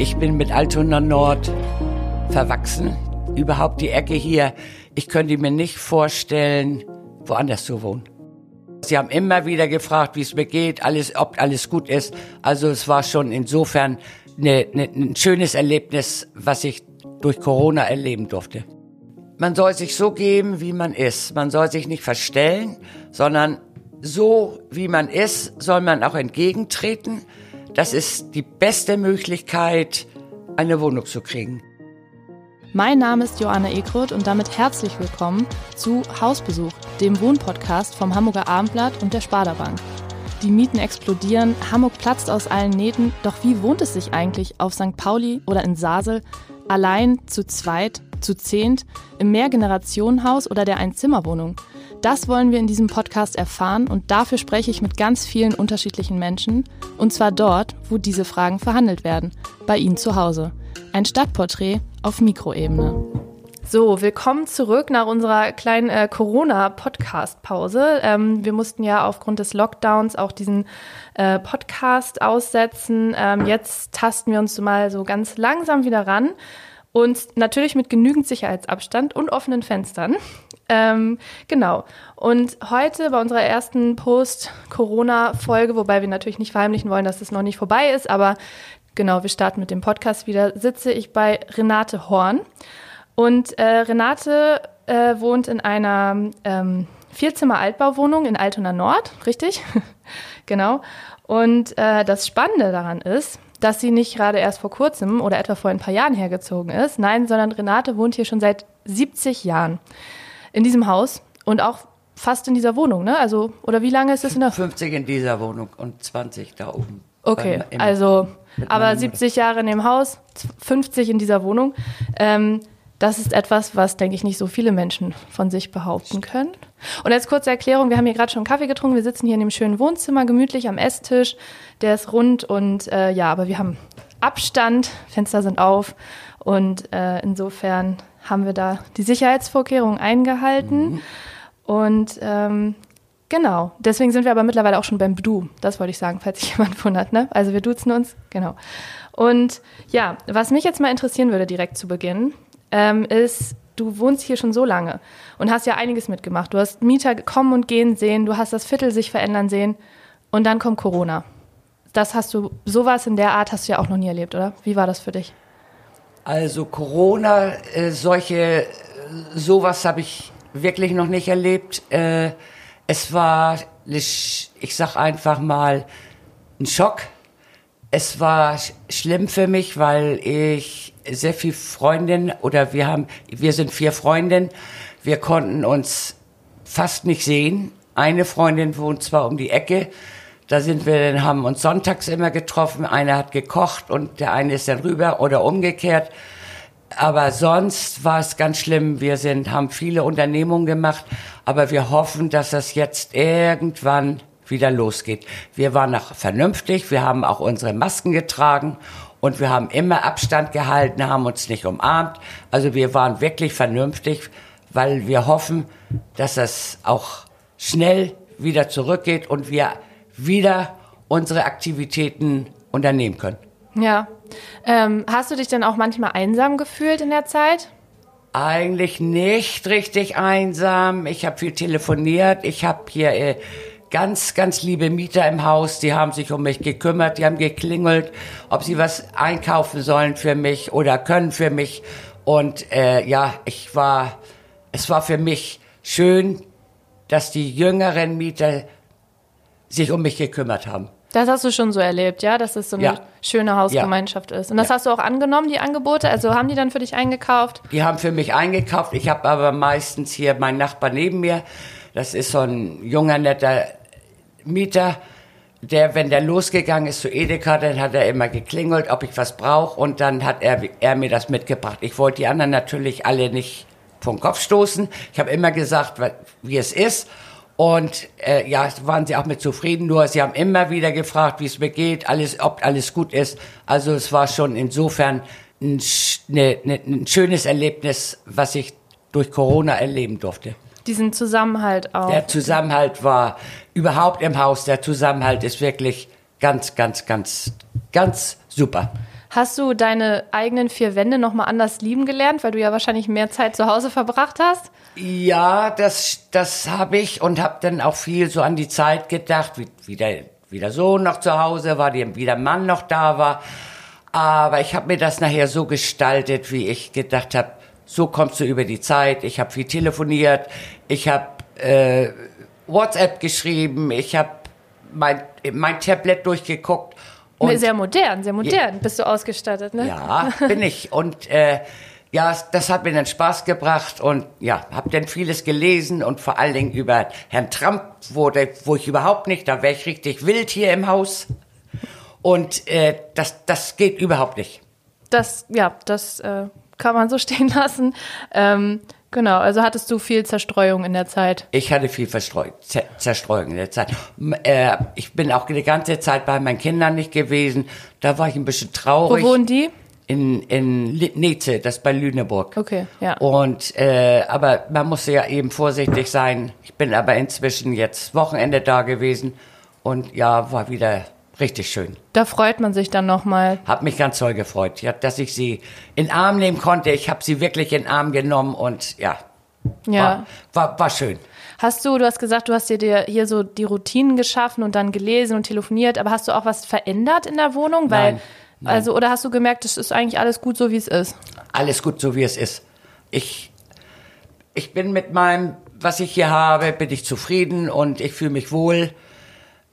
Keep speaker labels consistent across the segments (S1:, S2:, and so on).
S1: Ich bin mit Altona Nord verwachsen. Überhaupt die Ecke hier. Ich könnte mir nicht vorstellen, woanders zu wohnen. Sie haben immer wieder gefragt, wie es mir geht, alles, ob alles gut ist. Also es war schon insofern eine, eine, ein schönes Erlebnis, was ich durch Corona erleben durfte. Man soll sich so geben, wie man ist. Man soll sich nicht verstellen, sondern so, wie man ist, soll man auch entgegentreten. Das ist die beste Möglichkeit, eine Wohnung zu kriegen.
S2: Mein Name ist Joanna Egroth und damit herzlich willkommen zu Hausbesuch, dem Wohnpodcast vom Hamburger Abendblatt und der Sparda Bank. Die Mieten explodieren, Hamburg platzt aus allen Nähten, doch wie wohnt es sich eigentlich auf St. Pauli oder in Sasel, allein, zu zweit, zu zehnt, im Mehrgenerationenhaus oder der Einzimmerwohnung? Das wollen wir in diesem Podcast erfahren und dafür spreche ich mit ganz vielen unterschiedlichen Menschen und zwar dort, wo diese Fragen verhandelt werden, bei Ihnen zu Hause. Ein Stadtporträt auf Mikroebene. So, willkommen zurück nach unserer kleinen äh, Corona-Podcast-Pause. Ähm, wir mussten ja aufgrund des Lockdowns auch diesen äh, Podcast aussetzen. Ähm, jetzt tasten wir uns mal so ganz langsam wieder ran und natürlich mit genügend Sicherheitsabstand und offenen Fenstern. Ähm, genau. Und heute bei unserer ersten Post-Corona-Folge, wobei wir natürlich nicht verheimlichen wollen, dass das noch nicht vorbei ist, aber genau, wir starten mit dem Podcast wieder, sitze ich bei Renate Horn. Und äh, Renate äh, wohnt in einer ähm, Vierzimmer-Altbauwohnung in Altona Nord, richtig? genau. Und äh, das Spannende daran ist, dass sie nicht gerade erst vor kurzem oder etwa vor ein paar Jahren hergezogen ist. Nein, sondern Renate wohnt hier schon seit 70 Jahren in diesem Haus und auch fast in dieser Wohnung, ne? Also, oder wie lange ist es in der?
S1: 50 in dieser Wohnung und 20 da oben.
S2: Okay, beim, also, aber 70 Jahre in dem Haus, 50 in dieser Wohnung. Ähm, das ist etwas, was, denke ich, nicht so viele Menschen von sich behaupten können. Und als kurze Erklärung, wir haben hier gerade schon Kaffee getrunken, wir sitzen hier in dem schönen Wohnzimmer, gemütlich am Esstisch, der ist rund und äh, ja, aber wir haben Abstand, Fenster sind auf und äh, insofern haben wir da die Sicherheitsvorkehrungen eingehalten. Mhm. Und ähm, genau, deswegen sind wir aber mittlerweile auch schon beim Du. Das wollte ich sagen, falls sich jemand wundert. Ne? Also wir duzen uns, genau. Und ja, was mich jetzt mal interessieren würde direkt zu Beginn, ähm, ist, du wohnst hier schon so lange und hast ja einiges mitgemacht. Du hast Mieter kommen und gehen sehen, du hast das Viertel sich verändern sehen und dann kommt Corona. Das hast du, sowas in der Art hast du ja auch noch nie erlebt, oder? Wie war das für dich?
S1: Also Corona, äh, solche, sowas habe ich wirklich noch nicht erlebt. Äh, es war, ich sag einfach mal, ein Schock. Es war schlimm für mich, weil ich sehr viel Freundinnen oder wir haben, wir sind vier Freundinnen. Wir konnten uns fast nicht sehen. Eine Freundin wohnt zwar um die Ecke, da sind wir dann, haben uns sonntags immer getroffen. Einer hat gekocht und der eine ist dann rüber oder umgekehrt. Aber sonst war es ganz schlimm. Wir sind, haben viele Unternehmungen gemacht, aber wir hoffen, dass das jetzt irgendwann wieder losgeht. Wir waren noch vernünftig, wir haben auch unsere Masken getragen und wir haben immer Abstand gehalten, haben uns nicht umarmt. Also wir waren wirklich vernünftig, weil wir hoffen, dass das auch schnell wieder zurückgeht und wir wieder unsere Aktivitäten unternehmen können.
S2: Ja. Ähm, hast du dich denn auch manchmal einsam gefühlt in der Zeit?
S1: Eigentlich nicht richtig einsam. Ich habe viel telefoniert. Ich habe hier äh, ganz, ganz liebe Mieter im Haus. Die haben sich um mich gekümmert. Die haben geklingelt, ob sie was einkaufen sollen für mich oder können für mich. Und äh, ja, ich war, es war für mich schön, dass die jüngeren Mieter sich um mich gekümmert haben.
S2: Das hast du schon so erlebt, ja, dass es so eine ja. schöne Hausgemeinschaft ja. ist. Und das ja. hast du auch angenommen, die Angebote? Also haben die dann für dich eingekauft?
S1: Die haben für mich eingekauft. Ich habe aber meistens hier meinen Nachbar neben mir. Das ist so ein junger, netter Mieter. der, wenn der losgegangen ist zu Edeka, dann hat er immer geklingelt, ob ich was brauche und dann hat er, er mir das mitgebracht. Ich wollte die anderen natürlich alle nicht vom Kopf stoßen. Ich habe immer gesagt, wie es ist. Und äh, ja, waren sie auch mit zufrieden. Nur sie haben immer wieder gefragt, wie es mir geht, alles, ob alles gut ist. Also es war schon insofern ein, ne, ne, ein schönes Erlebnis, was ich durch Corona erleben durfte.
S2: Diesen Zusammenhalt auch.
S1: Der Zusammenhalt war überhaupt im Haus. Der Zusammenhalt ist wirklich ganz, ganz, ganz, ganz super.
S2: Hast du deine eigenen vier Wände nochmal anders lieben gelernt, weil du ja wahrscheinlich mehr Zeit zu Hause verbracht hast?
S1: Ja, das, das habe ich und habe dann auch viel so an die Zeit gedacht, wie, wie, der, wie der Sohn noch zu Hause war, wie der Mann noch da war. Aber ich habe mir das nachher so gestaltet, wie ich gedacht habe, so kommst du über die Zeit. Ich habe viel telefoniert, ich habe äh, WhatsApp geschrieben, ich habe mein, mein Tablet durchgeguckt
S2: und sehr modern, sehr modern je, bist du ausgestattet, ne?
S1: Ja, bin ich. Und äh, ja, das hat mir dann Spaß gebracht und ja, habe dann vieles gelesen und vor allen Dingen über Herrn Trump, wo, der, wo ich überhaupt nicht, da wäre ich richtig wild hier im Haus. Und äh, das, das geht überhaupt nicht.
S2: Das, ja, das äh, kann man so stehen lassen. Ähm, Genau, also hattest du viel Zerstreuung in der Zeit?
S1: Ich hatte viel Verstreu Zerstreuung in der Zeit. Äh, ich bin auch die ganze Zeit bei meinen Kindern nicht gewesen. Da war ich ein bisschen traurig.
S2: Wo wohnen die?
S1: In, in Neze, das bei Lüneburg.
S2: Okay, ja.
S1: Und, äh, aber man musste ja eben vorsichtig sein. Ich bin aber inzwischen jetzt Wochenende da gewesen und ja, war wieder Richtig schön.
S2: Da freut man sich dann nochmal.
S1: Hab mich ganz toll gefreut, ja, dass ich sie in Arm nehmen konnte. Ich habe sie wirklich in Arm genommen und ja, ja. War, war, war schön.
S2: Hast du, du hast gesagt, du hast dir hier so die Routinen geschaffen und dann gelesen und telefoniert, aber hast du auch was verändert in der Wohnung? Weil, nein, nein. Also, oder hast du gemerkt, es ist eigentlich alles gut so, wie es ist?
S1: Alles gut so, wie es ist. Ich, ich bin mit meinem, was ich hier habe, bin ich zufrieden und ich fühle mich wohl.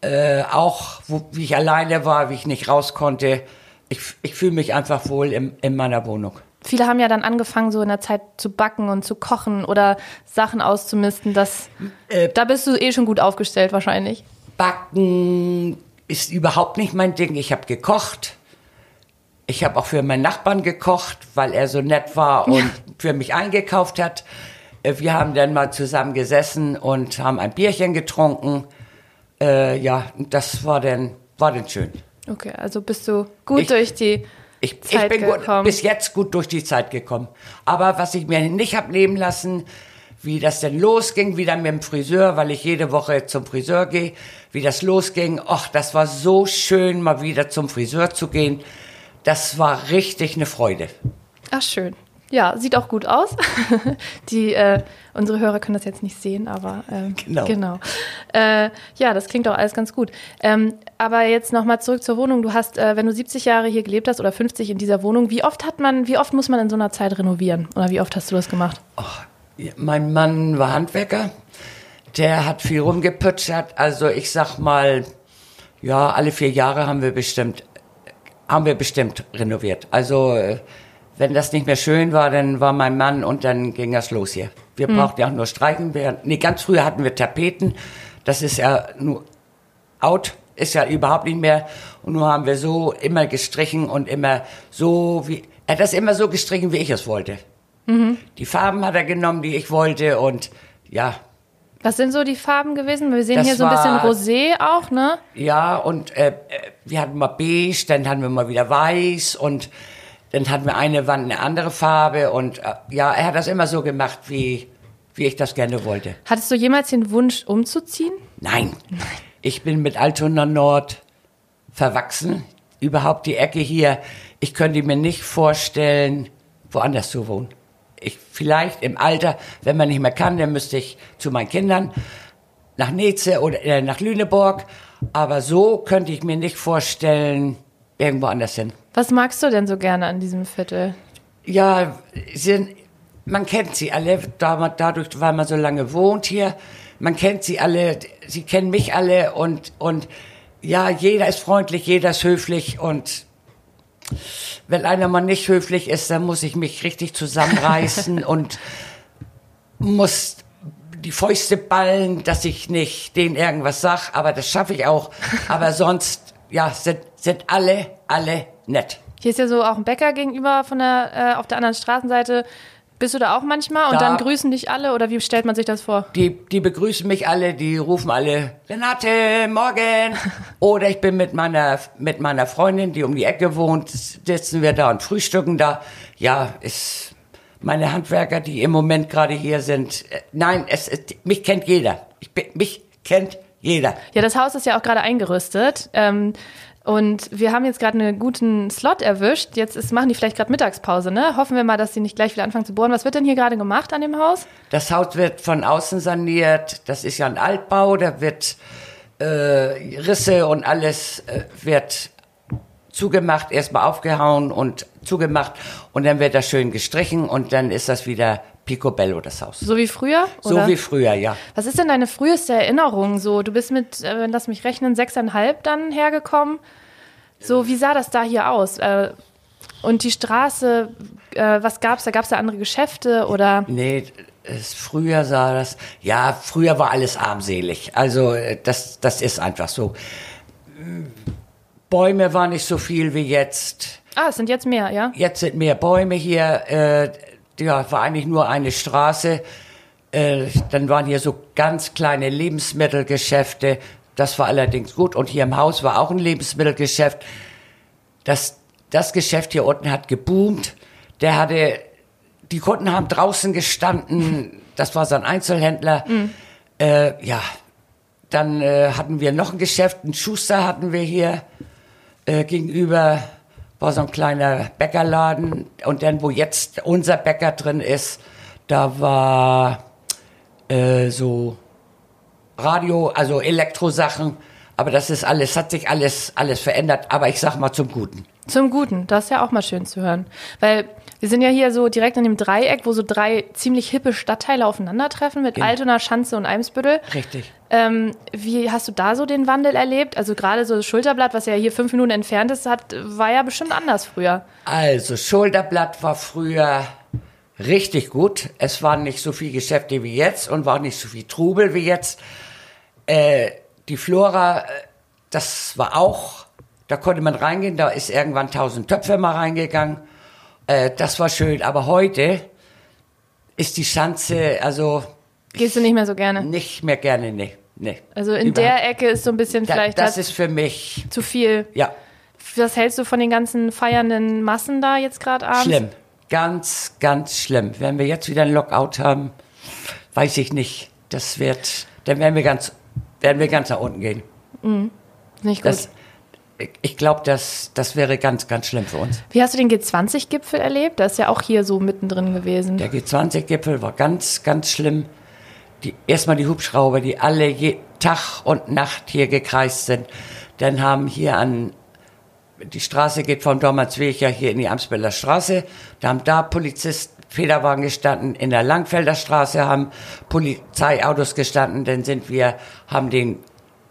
S1: Äh, auch wo, wie ich alleine war, wie ich nicht raus konnte. Ich, ich fühle mich einfach wohl in, in meiner Wohnung.
S2: Viele haben ja dann angefangen, so in der Zeit zu backen und zu kochen oder Sachen auszumisten. Das, äh, da bist du eh schon gut aufgestellt wahrscheinlich.
S1: Backen ist überhaupt nicht mein Ding. Ich habe gekocht. Ich habe auch für meinen Nachbarn gekocht, weil er so nett war und für mich eingekauft hat. Äh, wir haben dann mal zusammen gesessen und haben ein Bierchen getrunken. Äh, ja, das war dann, war dann schön.
S2: Okay, also bist du gut ich, durch die
S1: ich, Zeit ich bin gekommen. Gut, bis jetzt gut durch die Zeit gekommen. Aber was ich mir nicht hab nehmen lassen, wie das denn losging, wieder mit dem Friseur, weil ich jede Woche zum Friseur gehe, wie das losging. Och, das war so schön, mal wieder zum Friseur zu gehen. Das war richtig eine Freude.
S2: Ach, schön. Ja, sieht auch gut aus. Die, äh, unsere Hörer können das jetzt nicht sehen, aber äh, genau. genau. Äh, ja, das klingt auch alles ganz gut. Ähm, aber jetzt nochmal zurück zur Wohnung. Du hast, äh, wenn du 70 Jahre hier gelebt hast oder 50 in dieser Wohnung, wie oft hat man, wie oft muss man in so einer Zeit renovieren? Oder wie oft hast du das gemacht?
S1: Oh, mein Mann war Handwerker. Der hat viel rumgepütschert. Also ich sag mal, ja, alle vier Jahre haben wir bestimmt, haben wir bestimmt renoviert. Also äh, wenn das nicht mehr schön war, dann war mein Mann und dann ging das los hier. Wir mhm. brauchten ja auch nur streichen. Wir, nee, ganz früher hatten wir Tapeten. Das ist ja nur out, ist ja überhaupt nicht mehr. Und nur haben wir so immer gestrichen und immer so wie, er hat das immer so gestrichen, wie ich es wollte. Mhm. Die Farben hat er genommen, die ich wollte und ja.
S2: Was sind so die Farben gewesen? Wir sehen das hier so ein bisschen Rosé auch, ne?
S1: Ja, und äh, wir hatten mal beige, dann hatten wir mal wieder weiß und dann hatten wir eine Wand eine andere Farbe und äh, ja, er hat das immer so gemacht, wie, wie ich das gerne wollte.
S2: Hattest du jemals den Wunsch, umzuziehen?
S1: Nein. Ich bin mit Altona Nord verwachsen. Überhaupt die Ecke hier. Ich könnte mir nicht vorstellen, woanders zu wohnen. Ich, vielleicht im Alter, wenn man nicht mehr kann, dann müsste ich zu meinen Kindern nach Neze oder äh, nach Lüneburg. Aber so könnte ich mir nicht vorstellen, irgendwo anders hin.
S2: Was magst du denn so gerne an diesem Viertel?
S1: Ja, sind, man kennt sie alle, dadurch, weil man so lange wohnt hier. Man kennt sie alle, sie kennen mich alle und, und ja, jeder ist freundlich, jeder ist höflich und wenn einer mal nicht höflich ist, dann muss ich mich richtig zusammenreißen und muss die Fäuste ballen, dass ich nicht denen irgendwas sag, aber das schaffe ich auch. Aber sonst, ja, sind, sind alle, alle nett.
S2: Hier ist ja so auch ein Bäcker gegenüber von der, äh, auf der anderen Straßenseite. Bist du da auch manchmal und
S1: Da-
S2: dann grüßen dich alle oder wie stellt man sich das vor?
S1: Die, die begrüßen mich alle, die rufen alle, Renate, morgen. Oder ich bin mit meiner, mit meiner Freundin, die um die Ecke wohnt, sitzen wir da und frühstücken da. Ja, ist meine Handwerker, die im Moment gerade hier sind. äh, Nein, es, es mich kennt jeder. Ich bin, mich kennt jeder.
S2: Ja, das Haus ist ja auch gerade eingerüstet. Ähm, und wir haben jetzt gerade einen guten Slot erwischt. Jetzt ist, machen die vielleicht gerade Mittagspause, ne? Hoffen wir mal, dass die nicht gleich wieder anfangen zu bohren. Was wird denn hier gerade gemacht an dem Haus?
S1: Das Haus wird von außen saniert. Das ist ja ein Altbau. Da wird äh, Risse und alles äh, wird zugemacht, erstmal aufgehauen und zugemacht und dann wird das schön gestrichen und dann ist das wieder Picobello, das Haus.
S2: So wie früher?
S1: So
S2: oder?
S1: wie früher, ja.
S2: Was ist denn deine früheste Erinnerung? So, du bist mit, äh, lass mich rechnen, sechseinhalb dann hergekommen. So, wie sah das da hier aus? Äh, und die Straße, äh, was gab's da? Gab's da andere Geschäfte oder?
S1: Nee, es, früher sah das, ja, früher war alles armselig. Also äh, das, das ist einfach so. Bäume waren nicht so viel wie jetzt.
S2: Ah, es sind jetzt mehr, ja?
S1: Jetzt sind mehr Bäume hier. Äh, ja, war eigentlich nur eine Straße. Äh, dann waren hier so ganz kleine Lebensmittelgeschäfte. Das war allerdings gut. Und hier im Haus war auch ein Lebensmittelgeschäft. Das, das Geschäft hier unten hat geboomt. Der hatte, die Kunden haben draußen gestanden. Das war so ein Einzelhändler. Äh, ja, dann äh, hatten wir noch ein Geschäft, einen Schuster hatten wir hier äh, gegenüber war so ein kleiner Bäckerladen und dann, wo jetzt unser Bäcker drin ist, da war äh, so Radio, also Elektrosachen, aber das ist alles, hat sich alles, alles verändert, aber ich sag mal zum Guten.
S2: Zum Guten, das ist ja auch mal schön zu hören. Weil wir sind ja hier so direkt in dem Dreieck, wo so drei ziemlich hippe Stadtteile aufeinandertreffen mit
S1: Genau.
S2: Altona, Schanze und Eimsbüttel.
S1: Richtig.
S2: Ähm, wie hast du da so den Wandel erlebt? Also gerade so das Schulterblatt, was ja hier fünf Minuten entfernt ist, hat, war ja bestimmt anders früher.
S1: Also, Schulterblatt war früher richtig gut. Es waren nicht so viel Geschäfte wie jetzt und war nicht so viel Trubel wie jetzt. Äh, die Flora, äh, das war auch, da konnte man reingehen, da ist irgendwann tausend Töpfe mal reingegangen. Äh, das war schön, aber heute ist die Schanze, also
S2: Gehst du nicht mehr so gerne?
S1: nicht mehr gerne, nee. Nee.
S2: Also in der Ecke ist so ein bisschen
S1: da,
S2: vielleicht
S1: Das
S2: das
S1: ist für mich,
S2: zu viel.
S1: ja,
S2: Was hältst du von den ganzen feiernden Massen da jetzt gerade abends?
S1: Schlimm. Ganz, ganz schlimm. Wenn wir jetzt wieder ein Lockout haben, weiß ich nicht. Das wird, dann werden wir ganz, werden wir ganz nach unten gehen.
S2: Nicht gut.
S1: Das, ich- glaube, das, das wäre ganz, ganz schlimm für uns.
S2: Wie hast du den G20-Gipfel erlebt? Das ist ja auch hier so mittendrin gewesen.
S1: Der G20-Gipfel war ganz, ganz schlimm. Die, erstmal die Hubschrauber, die alle je, Tag und Nacht hier gekreist sind. Dann haben hier an, die Straße geht vom Dormansweg ja hier in die Amsbeller Straße. Da haben da Polizisten, Federwagen gestanden. In der Langfelder Straße haben Polizeiautos gestanden. Dann sind wir, haben den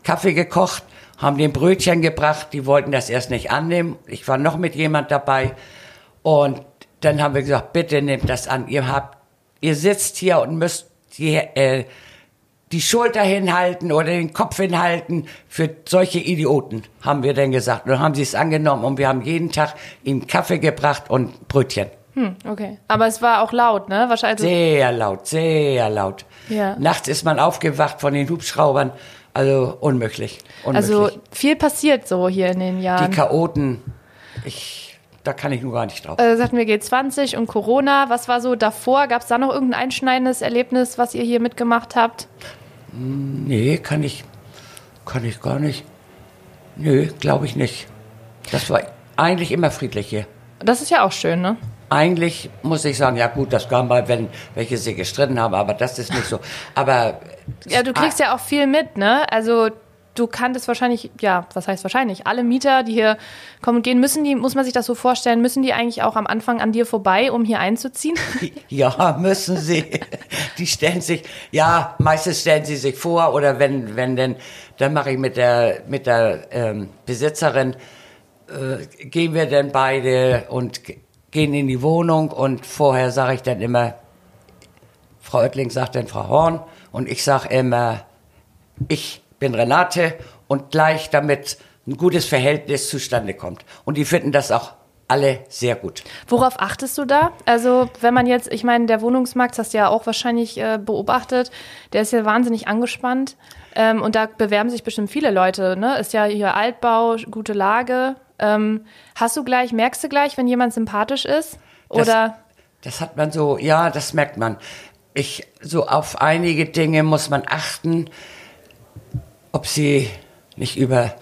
S1: Kaffee gekocht, haben den Brötchen gebracht. Die wollten das erst nicht annehmen. Ich war noch mit jemand dabei. Und dann haben wir gesagt, bitte nehmt das an. Ihr habt, ihr sitzt hier und müsst die, äh, die Schulter hinhalten oder den Kopf hinhalten für solche Idioten, haben wir dann gesagt. Und dann haben sie es angenommen und wir haben jeden Tag ihm Kaffee gebracht und Brötchen.
S2: Hm, okay. Aber es war auch laut, ne? Wahrscheinlich.
S1: Sehr laut, sehr laut.
S2: Ja.
S1: Nachts ist man aufgewacht von den Hubschraubern. Also unmöglich. unmöglich.
S2: Also viel passiert so hier in den
S1: die
S2: Jahren.
S1: Chaoten, ich, da kann ich nur gar nicht drauf.
S2: äh, sagten wir G20 und Corona. Was war so davor? Gab es da noch irgendein einschneidendes Erlebnis, was ihr hier mitgemacht habt?
S1: Nee, kann ich, kann ich gar nicht. Nö, glaube ich nicht. Das war eigentlich immer friedlich hier.
S2: Das ist ja auch schön, ne?
S1: Eigentlich muss ich sagen, ja gut, das kam mal, wenn welche sich gestritten haben, aber das ist nicht so. Aber
S2: Ja, du kriegst ja auch viel mit, ne? Also du kanntest wahrscheinlich, ja, was heißt wahrscheinlich, alle Mieter, die hier kommen und gehen, müssen die, muss man sich das so vorstellen, müssen die eigentlich auch am Anfang an dir vorbei, um hier einzuziehen?
S1: Ja, müssen sie. Die stellen sich, ja, meistens stellen sie sich vor oder wenn, wenn denn, dann mache ich mit der, mit der ähm, Besitzerin, äh, gehen wir dann beide und gehen in die Wohnung und vorher sage ich dann immer, Frau Oettling sagt dann Frau Horn Und ich sage immer, ich bin Renate und gleich damit ein gutes Verhältnis zustande kommt. Und die finden das auch alle sehr gut.
S2: Worauf achtest du da? Also, wenn man jetzt, ich meine, der Wohnungsmarkt, das hast du ja auch wahrscheinlich äh, beobachtet, der ist ja wahnsinnig angespannt. Ähm, und da bewerben sich bestimmt viele Leute, ne? Ist ja hier Altbau, gute Lage. Ähm, hast du gleich, merkst du gleich, wenn jemand sympathisch ist? Oder?
S1: Das, das hat man so, ja, das merkt man. Ich, so auf einige Dinge muss man achten, ob sie nicht über,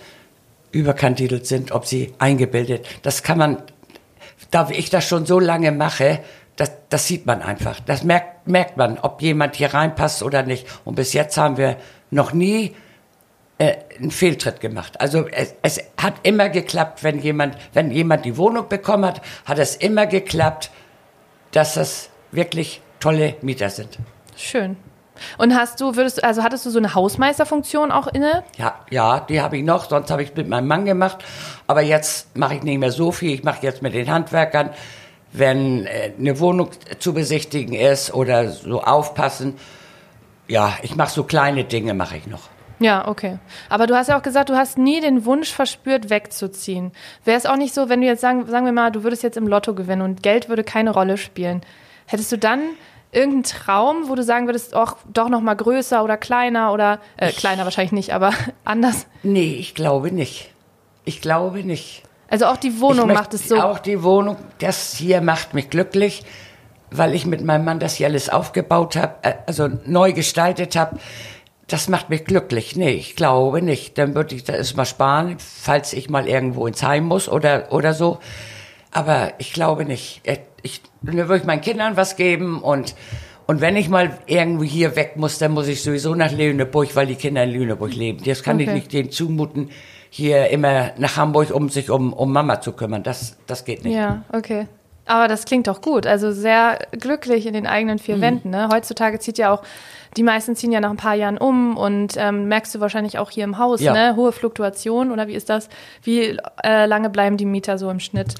S1: überkandidelt sind, ob sie eingebildet. Das kann man, da ich das schon so lange mache, das, das sieht man einfach. Das merkt, merkt man, ob jemand hier reinpasst oder nicht. Und bis jetzt haben wir noch nie äh, einen Fehltritt gemacht. Also es, es hat immer geklappt, wenn jemand, wenn jemand die Wohnung bekommen hat, hat es immer geklappt, dass das wirklich tolle Mieter sind.
S2: Schön. Und hast du, würdest also hattest du so eine Hausmeisterfunktion auch inne?
S1: Ja, ja, die habe ich noch, sonst habe ich mit meinem Mann gemacht. Aber jetzt mache ich nicht mehr so viel. Ich mache jetzt mit den Handwerkern, wenn äh, eine Wohnung zu besichtigen ist oder so aufpassen. Ja, ich mache so kleine Dinge, mache ich noch.
S2: Ja, okay. Aber du hast ja auch gesagt, du hast nie den Wunsch verspürt, wegzuziehen. Wäre es auch nicht so, wenn du jetzt sagen, sagen wir mal, du würdest jetzt im Lotto gewinnen und Geld würde keine Rolle spielen. Hättest du dann irgendeinen Traum, wo du sagen würdest, auch doch noch mal größer oder kleiner oder äh, kleiner wahrscheinlich nicht, aber anders?
S1: Nee, ich glaube nicht. Ich glaube nicht.
S2: Also auch die Wohnung
S1: Ich
S2: macht es so.
S1: Auch die Wohnung, das hier macht mich glücklich, weil ich mit meinem Mann das hier alles aufgebaut habe, äh, also neu gestaltet habe. Das macht mich glücklich. Nee, ich glaube nicht. Dann würde ich das mal sparen, falls ich mal irgendwo ins Heim muss oder, oder so. Aber ich glaube nicht. Ich, würde ich meinen Kindern was geben und, und wenn ich mal irgendwie hier weg muss, dann muss ich sowieso nach Lüneburg, weil die Kinder in Lüneburg leben. Das kann ich
S2: Okay.
S1: nicht denen zumuten, hier immer nach Hamburg, um sich um, um Mama zu kümmern. Das, das geht nicht.
S2: Ja, okay. Aber das klingt doch gut. Also sehr glücklich in den eigenen vier Wänden. Ne? Heutzutage zieht ja auch, die meisten ziehen ja nach ein paar Jahren um und ähm, merkst du wahrscheinlich auch hier im Haus,
S1: Ja.
S2: ne? Hohe Fluktuation oder wie ist das? Wie äh, lange bleiben die Mieter so im Schnitt?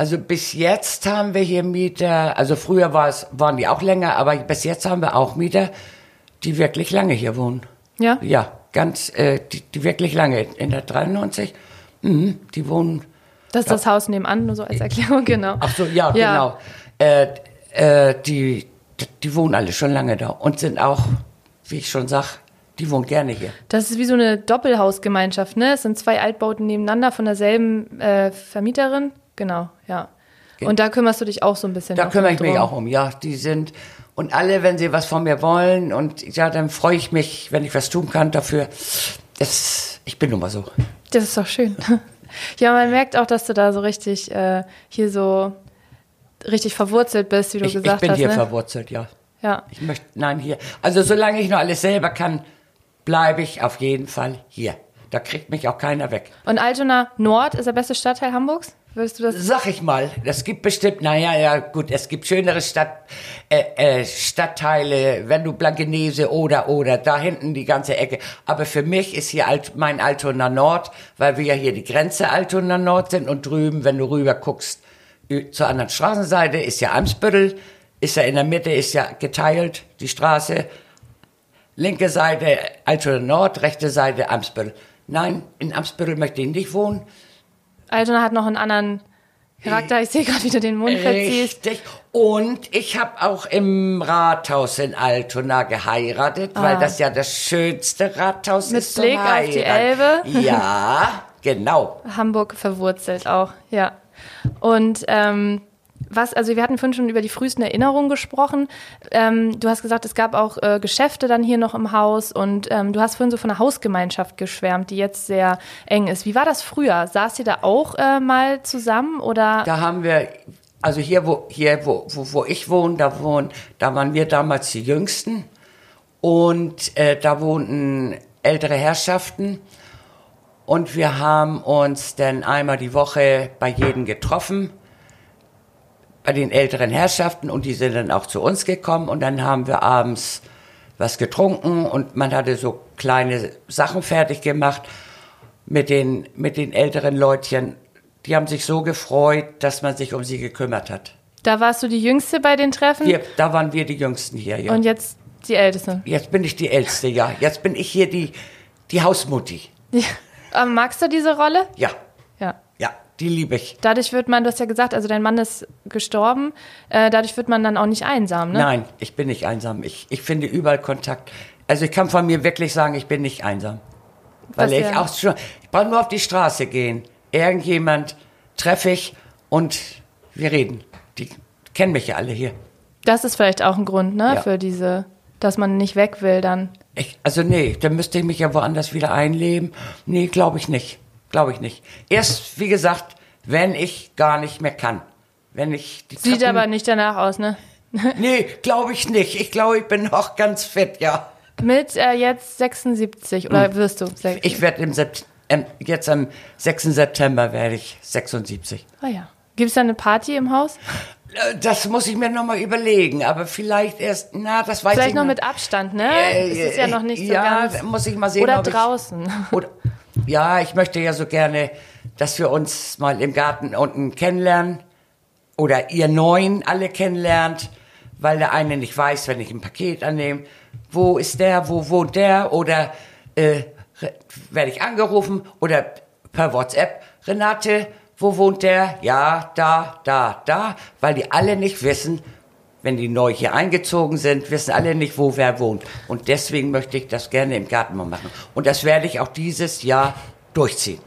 S1: Also bis jetzt haben wir hier Mieter, also früher war es, waren die auch länger, aber bis jetzt haben wir auch Mieter, die wirklich lange hier wohnen.
S2: Ja?
S1: Ja, ganz, äh, die, die wirklich lange. In der 93, mhm, die wohnen,
S2: Das ist das Haus nebenan, nur so als Erklärung, genau.
S1: ach so, ja,
S2: Ja.
S1: genau. Äh, äh, die, die, die wohnen alle schon lange da und sind auch, wie ich schon sag, die wohnen gerne hier.
S2: Das ist wie so eine Doppelhausgemeinschaft, ne? Es sind zwei Altbauten nebeneinander von derselben äh, Vermieterin. Genau, ja. Und da kümmerst du dich auch so ein bisschen
S1: Da kümmere ich
S2: drum.
S1: mich auch um, ja. Die sind, und alle, wenn sie was von mir wollen, und ja, dann freue ich mich, wenn ich was tun kann dafür. Das, ich bin nun mal so.
S2: Das ist doch schön. Ja, man merkt auch, dass du da so richtig äh, hier so richtig verwurzelt bist, wie du
S1: Ich, ich
S2: gesagt
S1: bin
S2: hast.
S1: hier
S2: ne?
S1: verwurzelt, ja.
S2: Ja.
S1: Ich möchte, nein, hier. Also solange ich noch alles selber kann, bleibe ich auf jeden Fall hier. Da kriegt mich auch keiner weg.
S2: Und Altona Nord ist der beste Stadtteil Hamburgs? Würdest du das?
S1: Sag ich mal, es gibt bestimmt, naja, ja gut, es gibt schönere Stadt, äh, äh, Stadtteile, wenn du Blankenese oder, oder, da hinten die ganze Ecke. Aber für mich ist hier Alt, mein Altona Nord, weil wir ja hier die Grenze Altona Nord sind und drüben, wenn du rüber guckst, zur anderen Straßenseite ist ja Amsbüttel, ist ja in der Mitte, ist ja geteilt, die Straße. Linke Seite Altona Nord, rechte Seite Amsbüttel. Nein, in Amsbüttel möchte ich nicht wohnen.
S2: Altona hat noch einen anderen Charakter. Ich sehe gerade, wie du den Mund verziehst.
S1: Richtig. Und ich habe auch im Rathaus in Altona geheiratet, weil das ja das schönste Rathaus
S2: Ah. Mit
S1: ist. zum
S2: Blick auf die. Elbe.
S1: Ja, genau.
S2: Hamburg verwurzelt auch, ja. Und ähm, was, also wir hatten vorhin schon über die frühesten Erinnerungen gesprochen. Ähm, du hast gesagt, es gab auch äh, Geschäfte dann hier noch im Haus und ähm, du hast vorhin so von einer Hausgemeinschaft geschwärmt, die jetzt sehr eng ist. Wie war das früher? Saßt ihr da auch äh, mal zusammen oder?
S1: Da haben wir, also hier, wo, hier, wo, wo, wo ich wohne, da wohnen, da waren wir damals die Jüngsten. Und äh, da wohnten ältere Herrschaften. Und wir haben uns dann einmal die Woche bei jedem getroffen, bei den älteren Herrschaften. Und die sind dann auch zu uns gekommen. Und dann haben wir abends was getrunken und man hatte so kleine Sachen fertig gemacht mit den, mit den älteren Leutchen. Die haben sich so gefreut, dass man sich um sie gekümmert hat.
S2: Da warst du die Jüngste bei den Treffen
S1: Wir, da waren wir die Jüngsten hier, ja.
S2: und jetzt Die Älteste.
S1: Jetzt bin ich die Älteste, ja. Jetzt bin ich hier die, die Hausmutti.
S2: Ja. Ähm, magst du diese Rolle?
S1: Ja,
S2: Ja.
S1: Die liebe ich.
S2: Dadurch wird man, du hast ja gesagt, also dein Mann ist gestorben, äh, dadurch wird man dann auch nicht einsam, ne?
S1: Nein, ich bin nicht einsam. Ich, ich finde überall Kontakt. Also ich kann von mir wirklich sagen, ich bin nicht einsam. Weil
S2: Was
S1: ich
S2: ja-
S1: auch schon, ich brauche nur auf die Straße gehen. Irgendjemand treffe ich und wir reden. Die kennen mich ja alle hier.
S2: Das ist vielleicht auch ein Grund, ne,
S1: Ja.
S2: für diese, dass man nicht weg will dann.
S1: Ich, also nee, dann müsste ich mich ja woanders wieder einleben. Nee, glaube ich nicht. Glaube ich nicht. Erst, wie gesagt, wenn ich gar nicht mehr kann. Wenn ich die
S2: Sieht
S1: Treppen-
S2: aber nicht danach aus, ne?
S1: Nee, glaube ich nicht. Ich glaube, ich bin noch ganz fit, ja.
S2: Mit äh, jetzt 76 oder wirst du? Sech-
S1: Hm. Ich werde im Sept ähm, jetzt am 6. September werde ich 76.
S2: Ah ja. Gibt es da eine Party im Haus?
S1: Äh, Das muss ich mir noch mal überlegen, aber vielleicht erst, na, das weiß
S2: Vielleicht
S1: ich
S2: noch
S1: noch
S2: mit Abstand, ne?
S1: Äh,
S2: es ist ja noch nicht so
S1: ja,
S2: ganz.
S1: muss ich mal sehen,
S2: Oder
S1: ob ich-
S2: draußen.
S1: Oder, ja, ich möchte ja so gerne, dass wir uns mal im Garten unten kennenlernen. Oder ihr Neuen alle kennenlernt, weil der eine nicht weiß, wenn ich ein Paket annehme, wo ist der, wo wohnt der? Oder äh, werde ich angerufen? Oder per WhatsApp, Renate, wo wohnt der? Ja, da, da, da, weil die alle nicht wissen, wenn die neu hier eingezogen sind, wissen alle nicht, wo wer wohnt. Und deswegen möchte ich das gerne im Garten mal machen. Und das werde ich auch dieses Jahr durchziehen.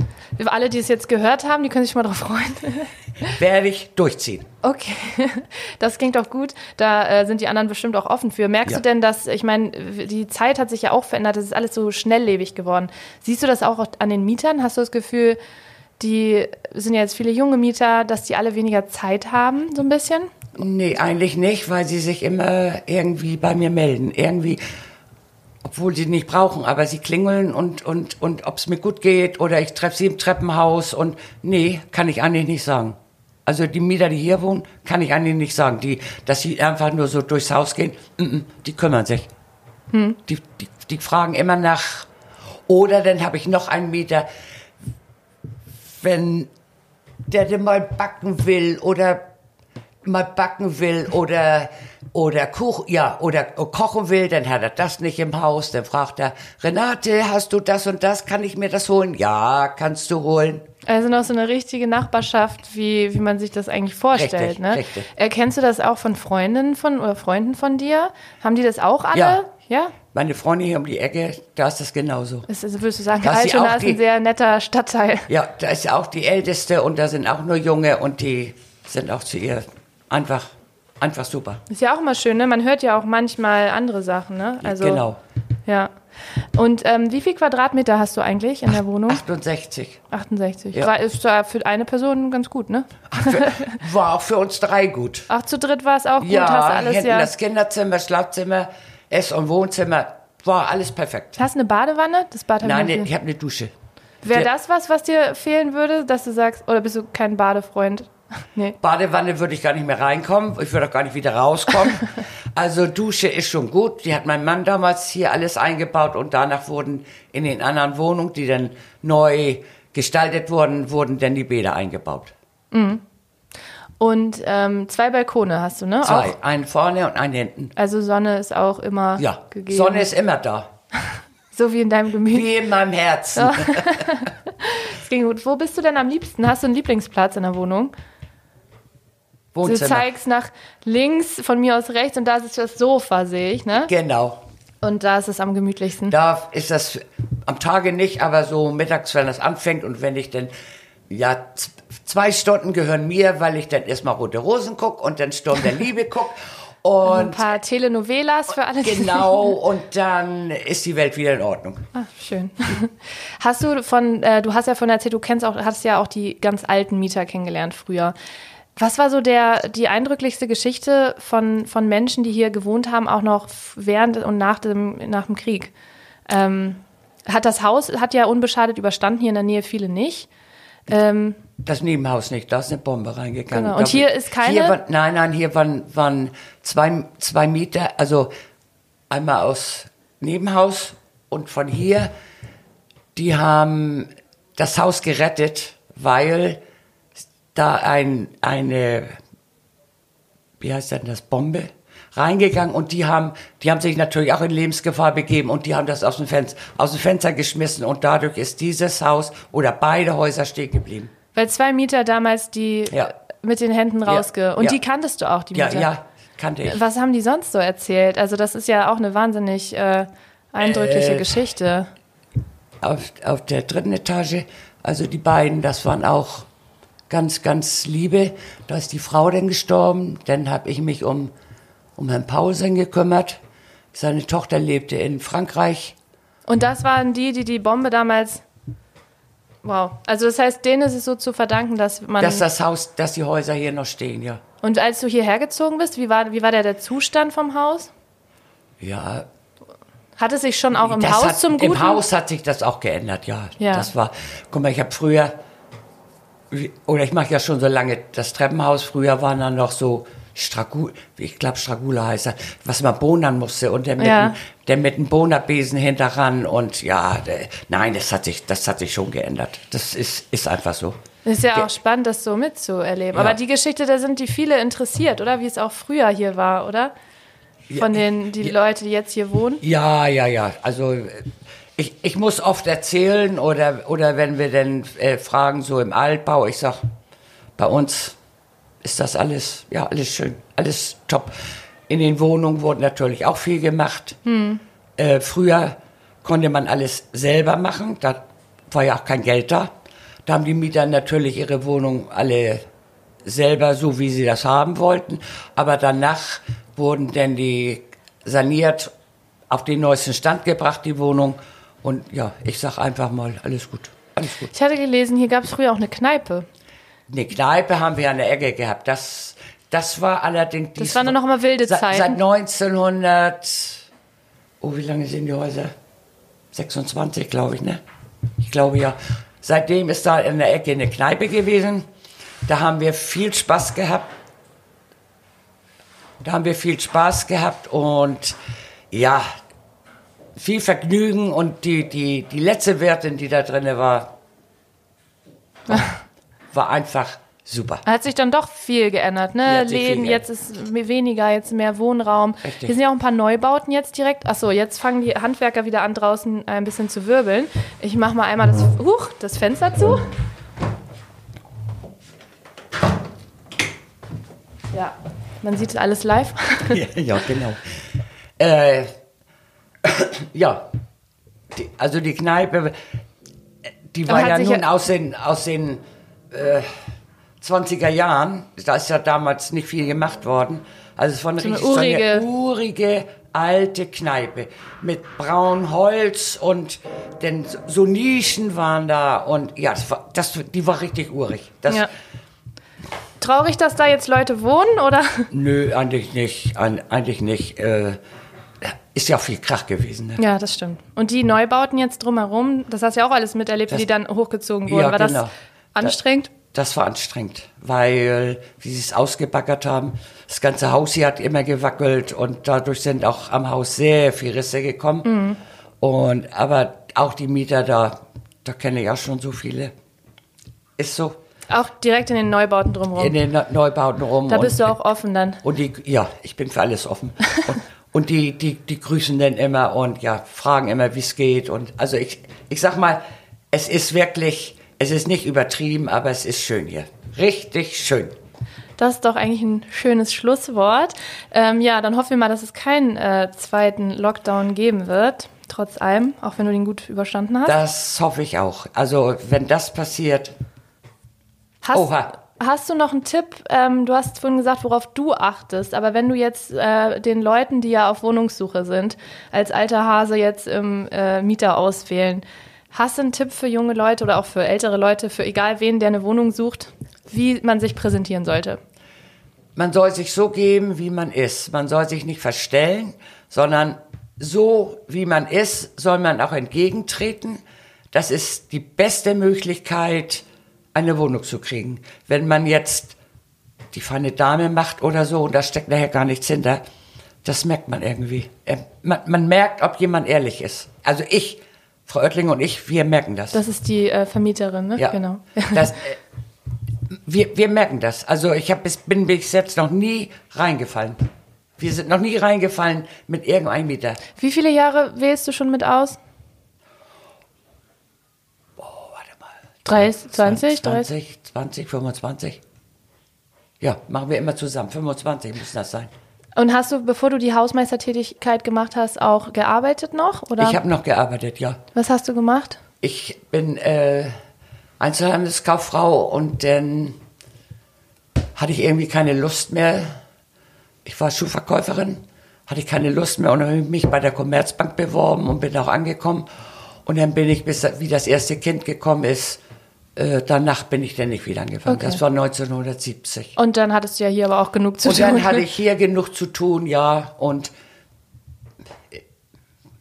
S2: Alle, die es jetzt gehört haben, die können sich mal drauf freuen.
S1: Werde ich durchziehen.
S2: Okay, das klingt doch gut. Da äh, sind die anderen bestimmt auch offen für. Merkst
S1: Ja.
S2: du denn, dass, ich meine, die Zeit hat sich ja auch verändert, es ist alles so schnelllebig geworden. Siehst du das auch an den Mietern? Hast du das Gefühl, die sind ja jetzt viele junge Mieter, dass die alle weniger Zeit haben, so ein bisschen?
S1: Nee, eigentlich nicht, weil sie sich immer irgendwie bei mir melden. Irgendwie, obwohl sie nicht brauchen, aber sie klingeln und, und, und ob es mir gut geht oder ich treffe sie im Treppenhaus und nee, kann ich eigentlich nicht sagen. Also die Mieter, die hier wohnen, kann ich eigentlich nicht sagen. Die, dass sie einfach nur so durchs Haus gehen, mm, mm, die kümmern sich. Die, die, die fragen immer nach. Oder dann habe ich noch einen Mieter, wenn der denn mal backen will oder mal backen will oder oder Kuch, ja, oder kochen will, dann hat er das nicht im Haus. Dann fragt er, Renate, hast du das und das? Kann ich mir das holen? Ja, kannst du holen.
S2: Also noch so eine richtige Nachbarschaft, wie, wie man sich das eigentlich vorstellt.
S1: Richtig,
S2: ne?
S1: richtig.
S2: Erkennst du das auch von Freundinnen von oder Freunden von dir? Haben die das auch alle?
S1: Ja.
S2: Ja?
S1: Meine Freundin hier um die Ecke, da ist das genauso.
S2: Ist, ist, würdest du sagen,
S1: Das
S2: Altona ist ein sehr netter Stadtteil.
S1: Ja, da ist auch die Älteste und da sind auch nur Junge und die sind auch zu ihr einfach, einfach super.
S2: Ist ja auch immer schön, ne? Man hört ja auch manchmal andere Sachen, ne? Also,
S1: genau.
S2: Ja. Und ähm, wie viel Quadratmeter hast du eigentlich in der Wohnung?
S1: 68.
S2: 68.
S1: Ja.
S2: War, ist da für eine Person ganz gut, ne?
S1: War auch für uns drei gut.
S2: Ach, zu dritt war es auch gut,
S1: Ja,
S2: hast du alles
S1: hinten
S2: ja.
S1: das Kinderzimmer, Schlafzimmer, Ess- und Wohnzimmer, war alles perfekt.
S2: Hast du eine Badewanne? Das Bad
S1: Nein,
S2: ich
S1: habe eine Dusche.
S2: Wäre das was, was dir fehlen würde, dass du sagst, oder bist du kein Badefreund? Nee.
S1: Badewanne würde ich gar nicht mehr reinkommen. Ich würde auch gar nicht wieder rauskommen. also Dusche ist schon gut. Die hat mein Mann damals hier alles eingebaut und danach wurden in den anderen Wohnungen, die dann neu gestaltet wurden, wurden dann die Bäder eingebaut.
S2: Und ähm, zwei Balkone hast du, ne?
S1: Zwei,
S2: Auch,
S1: einen vorne und einen hinten.
S2: also Sonne ist auch immer
S1: Ja,
S2: gegeben.
S1: Sonne ist immer da.
S2: so wie in deinem Gemüt.
S1: Wie in meinem Herzen.
S2: Es ging gut. Wo bist du denn am liebsten? Hast du einen Lieblingsplatz in der Wohnung? Du
S1: Wohnzimmer.
S2: zeigst nach links, von mir aus rechts und da ist das Sofa, sehe ich, ne?
S1: Genau.
S2: Und da ist es am gemütlichsten.
S1: Da ist das am Tage nicht, aber so mittags, wenn das anfängt und wenn ich dann, ja, zwei Stunden gehören mir, weil ich dann erstmal Rote Rosen guck und dann Sturm der Liebe guck.
S2: Ein
S1: Und
S2: paar Telenovelas für alle.
S1: genau, und dann ist die Welt wieder in Ordnung.
S2: Ah, schön. Hast du von, äh, du hast ja von erzählt, du kennst auch, hast ja auch die ganz alten Mieter kennengelernt früher. Was war so der, die eindrücklichste Geschichte von, von Menschen, die hier gewohnt haben, auch noch während und nach dem, nach dem Krieg? Ähm, hat das Haus, hat ja unbeschadet überstanden, hier in der Nähe viele nicht. Ähm,
S1: Das Nebenhaus nicht, da ist eine Bombe reingegangen.
S2: Genau, und hier ist keine-
S1: Hier war, nein, nein, hier waren, waren zwei, zwei Mieter, also einmal aus Nebenhaus und von hier, die haben das Haus gerettet, weil da ein, eine, wie heißt denn das, Bombe reingegangen und die haben, die haben sich natürlich auch in Lebensgefahr begeben und die haben das aus dem, Fenster, aus dem Fenster geschmissen und dadurch ist dieses Haus oder beide Häuser stehen geblieben.
S2: Weil zwei Mieter damals die
S1: Ja.
S2: mit den Händen rausge... Und
S1: ja.
S2: die kanntest du auch, die
S1: Ja,
S2: Mieter?
S1: ja, kannte ich.
S2: Was haben die sonst so erzählt? Also das ist ja auch eine wahnsinnig äh, eindrückliche
S1: Äh,
S2: Geschichte.
S1: auf, auf der dritten Etage, also die beiden, das waren auch ganz, ganz liebe. Da ist die Frau dann gestorben. Dann habe ich mich um, um Herrn Paulsen gekümmert. Seine Tochter lebte in Frankreich.
S2: Und das waren die, die die Bombe damals... Wow. Also das heißt, denen ist es so zu verdanken, dass man...
S1: Dass das Haus, dass die Häuser hier noch stehen, ja.
S2: Und als du hierher gezogen bist, wie war, wie war der, der Zustand vom Haus?
S1: Ja,
S2: Hat es sich schon auch im
S1: das
S2: Haus
S1: hat,
S2: zum Guten...
S1: Im Haus hat sich das auch geändert, ja.
S2: Ja.
S1: Das war, guck mal, ich habe früher, oder ich mache ja schon so lange das Treppenhaus. Früher waren dann noch so Stragul, ich glaube Stragula heißt das, was man bohnern musste und der mit,
S2: Ja.
S1: dem, der mit dem Bohnerbesen hinterran und ja, der, nein, das hat sich, das hat sich schon geändert. Das ist, ist einfach so.
S2: Das ist ja auch spannend, das so mitzuerleben.
S1: Ja.
S2: Aber die Geschichte, da sind die viele interessiert, oder? Wie es auch früher hier war, oder? Von den die Leute, die jetzt hier wohnen.
S1: Ja, ja, ja. Also äh, ich, ich muss oft erzählen oder, oder wenn wir dann äh, fragen, so im Altbau, ich sag, bei uns ist das alles, ja, alles schön, alles top. In den Wohnungen wurde natürlich auch viel gemacht. Äh, früher konnte man alles selber machen, da war ja auch kein Geld da. Da haben die Mieter natürlich ihre Wohnung alle selber so, wie sie das haben wollten. Aber danach wurden dann die saniert, auf den neuesten Stand gebracht, die Wohnung. Und ja, ich sag einfach mal, alles gut, alles gut.
S2: Ich hatte gelesen, hier gab es früher auch eine Kneipe.
S1: Eine Kneipe haben wir an der Ecke gehabt. Das, das war allerdings...
S2: Das waren dann noch immer wilde
S1: seit,
S2: Zeiten.
S1: Seit 1900... Oh, wie lange sind die Häuser? 26, glaube ich, ne? Ich glaube ja. Seitdem ist da in der Ecke eine Kneipe gewesen. Da haben wir viel Spaß gehabt. Da haben wir viel Spaß gehabt und ja, viel Vergnügen und die, die, die letzte Wirtin, die da drin war, war, war einfach super.
S2: Hat sich dann doch viel geändert, ne? Läden, jetzt ist weniger, jetzt mehr Wohnraum.
S1: Richtig.
S2: Hier sind ja auch ein paar Neubauten jetzt direkt. Achso, jetzt fangen die Handwerker wieder an, draußen ein bisschen zu wirbeln. Ich mache mal einmal das, huch, das Fenster zu. Ja, man sieht alles live.
S1: ja, ja, genau. Äh, ja, die, also die Kneipe, die
S2: Aber
S1: war ja nun aus den, aus den äh, 20er Jahren. Da ist ja damals nicht viel gemacht worden. Also es war eine,
S2: So
S1: richtig, so eine
S2: urige-
S1: urige alte Kneipe mit braunem Holz und denn so Nischen waren da und ja, das war, das, die war richtig urig. Das,
S2: Ja. Traurig, dass da jetzt Leute wohnen, oder?
S1: Nö, eigentlich nicht. Eigentlich nicht. Äh, ist ja auch viel Krach gewesen. Ne?
S2: Ja, das stimmt. Und die Neubauten jetzt drumherum, das hast du ja auch alles miterlebt, wie
S1: Das-
S2: die dann hochgezogen wurden.
S1: Ja,
S2: War
S1: genau.
S2: das anstrengend?
S1: Das war anstrengend, weil, wie sie es ausgebaggert haben, das ganze Haus hier hat immer gewackelt und dadurch sind auch am Haus sehr viele Risse gekommen.
S2: Mhm.
S1: Und, aber auch die Mieter da, da kenne ich auch schon so viele. Ist so.
S2: Auch direkt in den Neubauten drumherum.
S1: In den Ne- Neubauten rum.
S2: da bist du auch offen dann.
S1: Und die, ja, ich bin für alles offen. Und, und die, die, die grüßen dann immer und ja, fragen immer, wie es geht. Und also ich, ich sag mal, es ist wirklich, es ist nicht übertrieben, aber es ist schön hier. Richtig schön.
S2: Das ist doch eigentlich ein schönes Schlusswort. Ähm, ja, dann hoffen wir mal, dass es keinen äh, zweiten Lockdown geben wird. Trotz allem, auch wenn du den gut überstanden hast.
S1: Das hoffe ich auch. Also, wenn das passiert,
S2: Hast,
S1: Oha.
S2: Hast du noch einen Tipp? Ähm, du hast vorhin gesagt, worauf du achtest. Aber wenn du jetzt äh, den Leuten, die ja auf Wohnungssuche sind, als alter Hase jetzt im äh, Mieter auswählen, hast du einen Tipp für junge Leute oder auch für ältere Leute, für egal wen, der eine Wohnung sucht, wie man sich präsentieren sollte?
S1: man soll sich so geben, wie man ist. Man soll sich nicht verstellen, sondern so, wie man ist, soll man auch entgegentreten. Das ist die beste Möglichkeit, eine Wohnung zu kriegen. Wenn man jetzt die feine Dame macht oder so und da steckt nachher gar nichts hinter, das merkt man irgendwie. Man, man merkt, ob jemand ehrlich ist. Also ich, Frau Oettling und ich, wir merken das.
S2: Das ist die äh, Vermieterin, ne?
S1: Ja,
S2: Genau.
S1: Das, äh, wir, wir merken das. Also ich hab, bis, bin bis jetzt noch nie reingefallen. Wir sind noch nie reingefallen mit irgendeinem Mieter.
S2: Wie viele Jahre wählst du schon mit aus?
S1: Oh, warte mal.
S2: 30, 20, 30?
S1: 20, 20, 25. Ja, machen wir immer zusammen. 25 müssen das sein.
S2: Und hast du, bevor du die Hausmeistertätigkeit gemacht hast, auch gearbeitet noch? Oder
S1: Ich habe noch gearbeitet, ja.
S2: was hast du gemacht?
S1: Ich bin äh, Einzelhandelskauffrau und dann hatte ich irgendwie keine Lust mehr. Ich war Schuhverkäuferin, hatte ich keine Lust mehr und habe mich bei der Commerzbank beworben und bin auch angekommen. Und dann bin ich, bis wie das erste Kind gekommen ist, äh, danach bin ich dann nicht wieder angefangen.
S2: Okay.
S1: Das war 1970.
S2: Und dann hattest du ja hier aber auch genug zu
S1: Und
S2: tun.
S1: dann hatte ich hier genug zu tun, ja. Und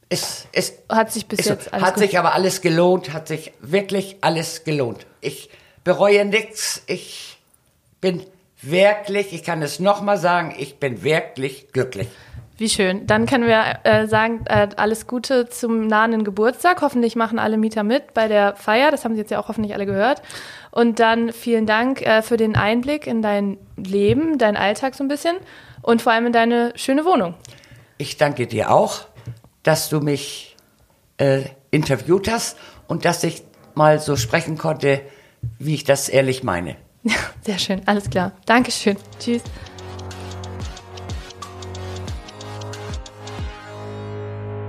S1: es, es
S2: Hat sich bis
S1: so.
S2: jetzt alles
S1: hat
S2: gut-
S1: sich aber alles gelohnt, hat sich wirklich alles gelohnt. Ich bereue nichts. Ich bin wirklich, ich kann es nochmal sagen, ich bin wirklich glücklich.
S2: Wie schön. Dann können wir äh, sagen, äh, alles Gute zum nahenden Geburtstag. Hoffentlich machen alle Mieter mit bei der Feier. Das haben sie jetzt ja auch hoffentlich alle gehört. Und dann vielen Dank äh, für den Einblick in dein Leben, deinen Alltag so ein bisschen und vor allem in deine schöne Wohnung.
S1: Ich danke dir auch, dass du mich äh, interviewt hast und dass ich mal so sprechen konnte, wie ich das ehrlich meine.
S2: Ja, sehr schön. Alles klar. Dankeschön. Tschüss.